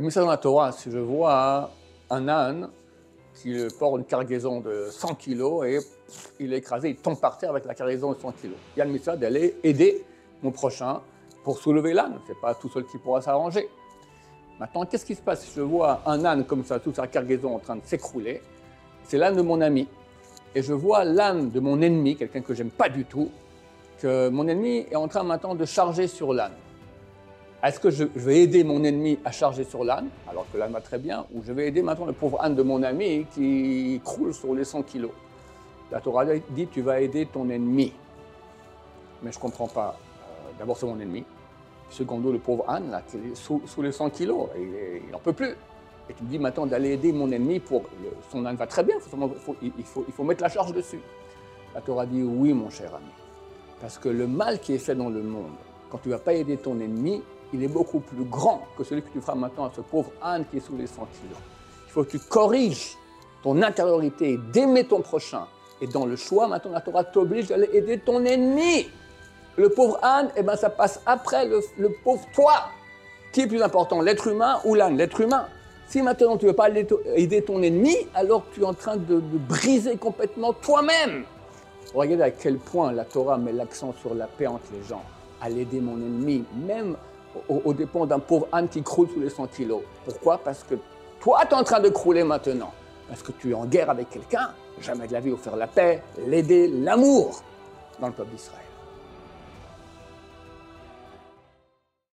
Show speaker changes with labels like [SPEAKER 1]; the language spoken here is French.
[SPEAKER 1] mis ça dans la Torah, si je vois un âne qui porte une cargaison de 100 kg et il est écrasé, il tombe par terre avec la cargaison de 100 kg. Il y a le message d'aller aider mon prochain pour soulever l'âne. Ce n'est pas tout seul qui pourra s'arranger. Maintenant, qu'est-ce qui se passe si je vois un âne comme ça, toute sa cargaison en train de s'écrouler? C'est l'âne de mon ami. Et je vois l'âne de mon ennemi, quelqu'un que j'aime pas du tout, que mon ennemi est en train maintenant de charger sur l'âne. Est-ce que je vais aider mon ennemi à charger sur l'âne, alors que l'âne va très bien, ou je vais aider maintenant le pauvre âne de mon ami qui croule sur les 100 kilos? La Torah dit tu vas aider ton ennemi. Mais je ne comprends pas. Euh, d'abord, c'est mon ennemi. Secondo, le pauvre âne, là, qui est sous, les 100 kilos, il n'en peut plus. Et tu me dis maintenant d'aller aider mon ennemi pour. son âne va très bien, il, faut, il faut mettre la charge dessus. La Torah dit oui, mon cher ami. Parce que le mal qui est fait dans le monde, quand tu ne vas pas aider ton ennemi, il est beaucoup plus grand que celui que tu feras maintenant à ce pauvre âne qui est sous les 100 kilos. Il faut que tu corriges ton intériorité, d'aimer ton prochain. Et dans le choix, maintenant, la Torah t'oblige d'aller aider ton ennemi. Le pauvre âne, eh ben, ça passe après le, pauvre toi. Qui est plus important, l'être humain ou l'âne L'être humain. Si maintenant tu ne veux pas aider ton ennemi, alors tu es en train de, de briser complètement toi-même. Regardez à quel point la Torah met l'accent sur la paix entre les gens. À l'aider mon ennemi, même au, dépend d'un pauvre âne qui croule sous les 100 kilos. Pourquoi? Parce que toi, tu es en train de crouler maintenant. Parce que tu es en guerre avec quelqu'un. Jamais de la vie, faire la paix, l'aider, l'amour dans le peuple d'Israël.